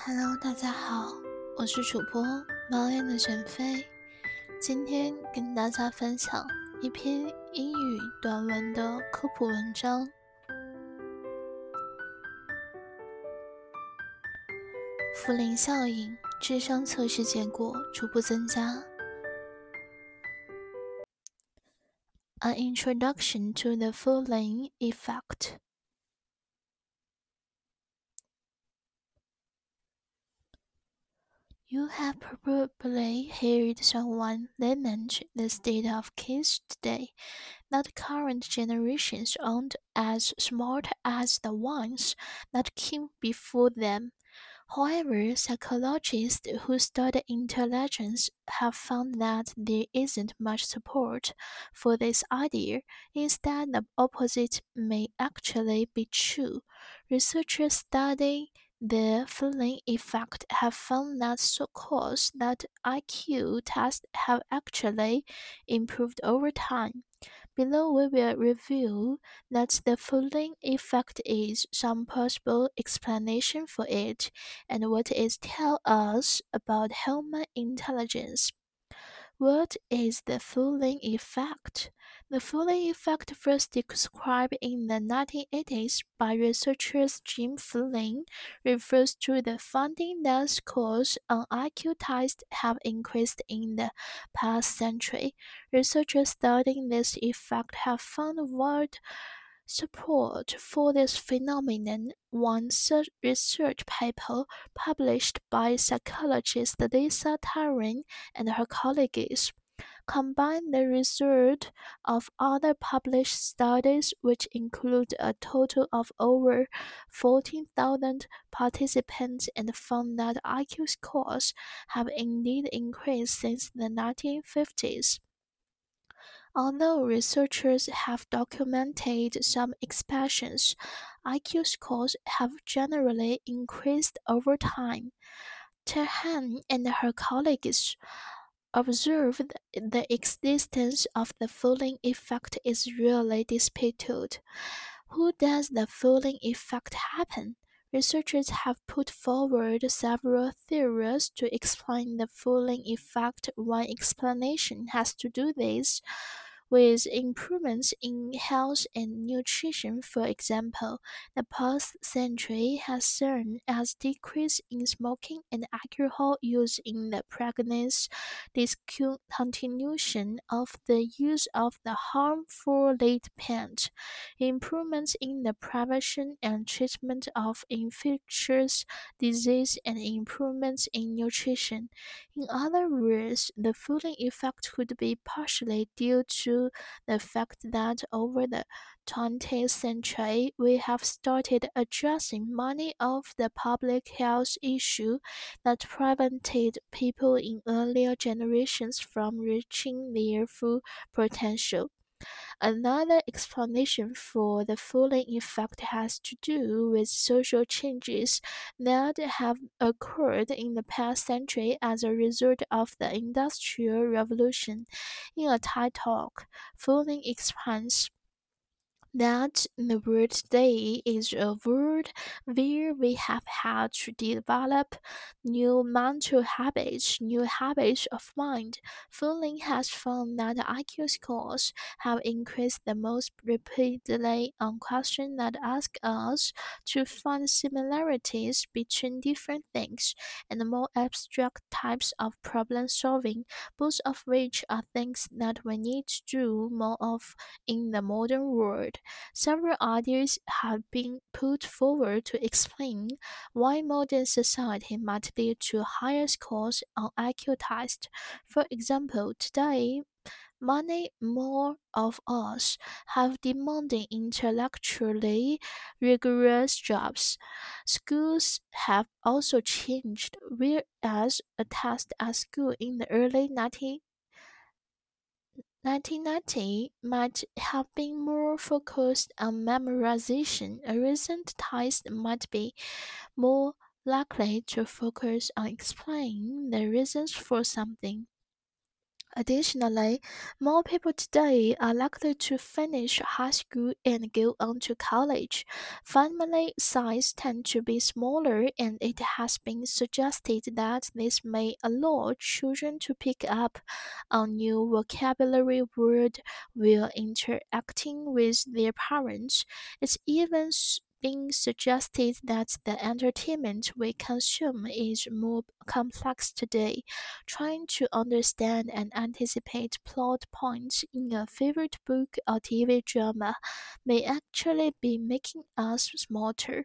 Hello，大家好，我是主播猫眼的陈飞，今天跟大家分享一篇英语短文的科普文章。福林效应，智商测试结果逐步增加。An introduction to the Following effect. You have probably heard someone lament the state of kids today, that current generations aren't as smart as the ones that came before them. However, psychologists who study intelligence have found that there isn't much support for this idea. Instead, the opposite may actually be true. Researchers studying the Flynn effect have found that scores that IQ tests have actually improved over time. Below we will review that the Flynn effect is, some possible explanation for it, and what it tells us about human intelligence. What is the Flynn effect? The Flynn effect, first described in the 1980s by researchers Jim Flynn, refers to the finding that scores on IQ tests have increased in the past century. Researchers studying this effect have found wide support for this phenomenon. One research paper published by psychologist Lisa Trahan and her colleagues combined the result of other published studies, which include a total of over 14,000 participants, and found that IQ scores have indeed increased since the 1950s. Although researchers have documented some expansions, IQ scores have generally increased over time. Trahan and her colleagues observed the existence of the Flynn effect is really disputed. Who does the Flynn effect happen? Researchers have put forward several theories to explain the Flynn effect. One explanation has to do this with improvements in health and nutrition. For example, the past century has seen a decrease in smoking and alcohol use in the pregnancy, discontinuation of the use of the harmful lead paint, improvements in the prevention and treatment of infectious disease, and improvements in nutrition. In other words, the Flynn effect could be partially due to the fact that over the 20th century we have started addressing many of the public health issues that prevented people in earlier generations from reaching their full potential. Another explanation for the Flynn effect has to do with social changes that have occurred in the past century as a result of the Industrial Revolution. In a TED talk, Flynn explains that the world today is a world where we have had to develop new mental habits, new habits of mind. Flynn has found that IQ scores have increased the most rapidly on questions that ask us to find similarities between different things and more abstract types of problem solving, both of which are things that we need to do more of in the modern world. Several ideas have been put forward to explain why modern society might lead to higher scores on IQ tests. For example, today, Many more of us have demanding intellectually rigorous jobs. Schools have also changed, whereas a test at school in the early 19 1990 might have been more focused on memorization. A recent test might be more likely to focus on explaining the reasons for something. Additionally, more people today are likely to finish high school and go on to college. Family size tend to be smaller, and it has been suggested that this may allow children to pick up a new vocabulary word while interacting with their parents. It's even been suggested that the entertainment we consume is more complex today. Trying to understand and anticipate plot points in a favorite book or TV drama may actually be making us smarter.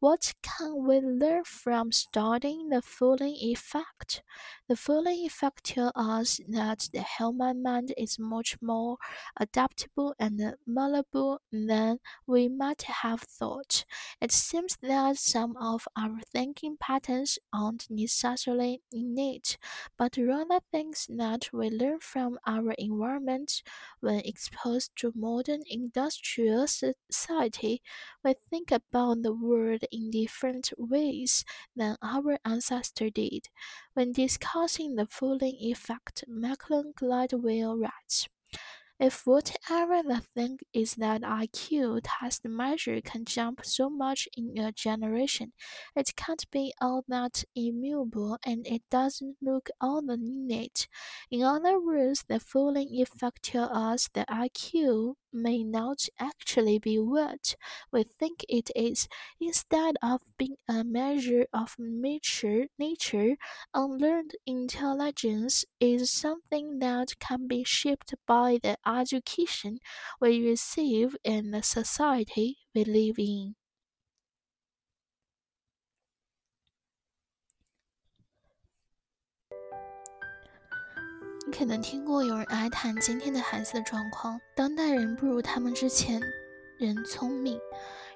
What can we learn from studying the Flynn effect? The Flynn effect tells us that the human mind is much more adaptable and malleable than we might have thought. It seems that some of our thinking patterns aren't necessarily innate, but rather things that we learn from our environment. When exposed to modern industrial society, we think about the world in different ways than our ancestors did. When discussing the Flynn effect, Malcolm Gladwell writes. If whatever the thing is that IQ test measure can jump so much in a generation, it can't be all that immutable and it doesn't look all that innate. In other words, the Flynn effect tells us that IQ may not actually be what we think it is. Instead of being a measure of nature, nature, unlearned intelligence is something that can be shaped by the education we receive and the society we live in. 你可能听过有人哀叹今天的孩子的状况，当代人不如他们之前人聪明。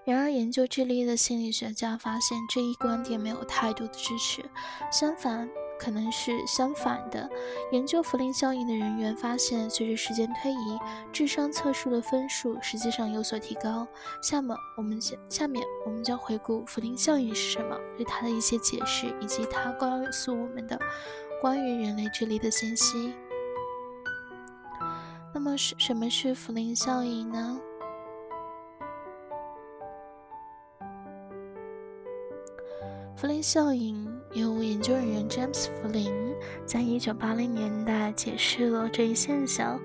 然而，研究智力的心理学家发现这一观点没有太多的支持，相反，可能是相反的。研究福林效应的人员发现，随着时间推移，智商测试的分数实际上有所提高。下面我们将下面我们将回顾福林效应是什么，对它的一些解释，以及它告诉我们的关于人类智力的信息。那么是什么是福林效应呢？福林效应由研究人员 James 福林在一九八零年代解释了这一现象。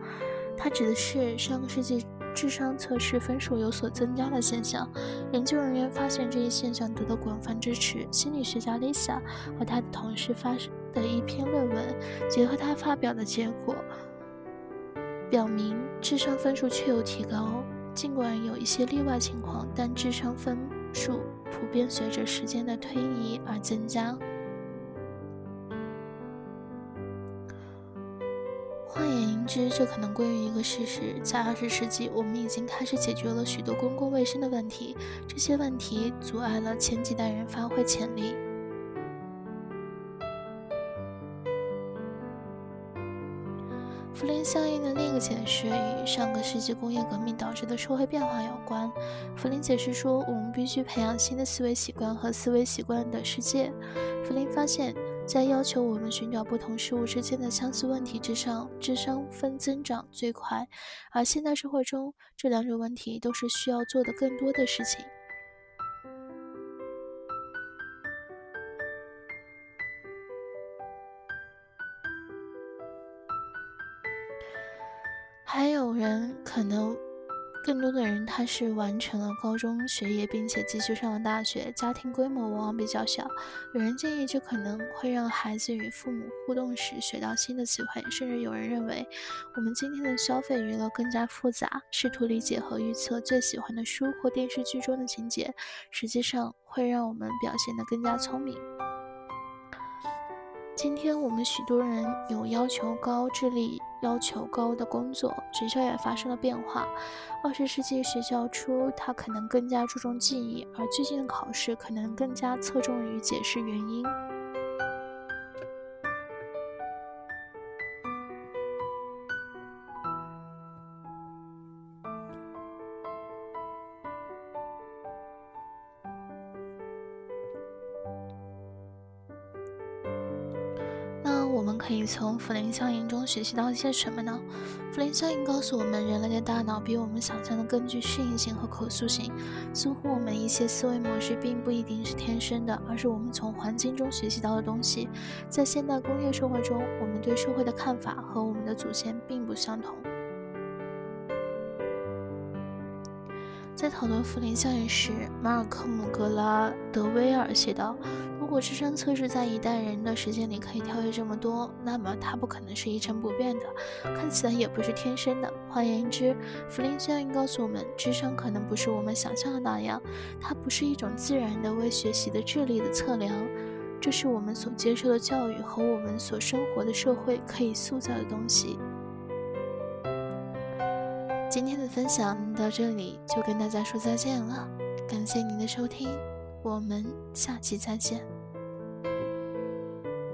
它指的是上个世纪智商测试分数有所增加的现象。研究人员发现这一现象得到广泛支持。心理学家 Lisa 和他的同事发的一篇论文，结合他发表的结果。表明智商分数确有提高，尽管有一些例外情况，但智商分数普遍随着时间的推移而增加。换言之，这可能归于一个事实：在二十世纪，我们已经开始解决了许多公共卫生的问题，这些问题阻碍了前几代人发挥潜力。福林效应的另一个解释与上个世纪工业革命导致的社会变化有关。福林解释说，我们必须培养新的思维习惯和思维习惯的世界。福林发现，在要求我们寻找不同事物之间的相似问题之上，智商分增长最快，而现代社会中，这两种问题都是需要做的更多的事情。还有人可能，更多的人他是完成了高中学业，并且继续上了大学，家庭规模往往比较小。有人建议这可能会让孩子与父母互动时学到新的词汇，甚至有人认为，我们今天的消费娱乐更加复杂，试图理解和预测最喜欢的书或电视剧中的情节，实际上会让我们表现得更加聪明。今天我们许多人有要求高、智力要求高的工作，学校也发生了变化。二十世纪学校初，它可能更加注重记忆，而最近的考试可能更加侧重于解释原因。我们可以从弗林效应中学习到一些什么呢？弗林效应告诉我们，人类的大脑比我们想象的更具适应性和可塑性。似乎我们一些思维模式并不一定是天生的，而是我们从环境中学习到的东西。在现代工业社会中，我们对社会的看法和我们的祖先并不相同。在讨论福林效应时，马尔科姆·格拉德威尔写道：“如果智商测试在一代人的时间里可以跳跃这么多，那么它不可能是一成不变的，看起来也不是天生的。换言之，福林效应告诉我们，智商可能不是我们想象的那样，它不是一种自然的为学习的智力的测量，这是我们所接受的教育和我们所生活的社会可以塑造的东西。”今天的分享到这里就跟大家说再见了，感谢您的收听，我们下期再见。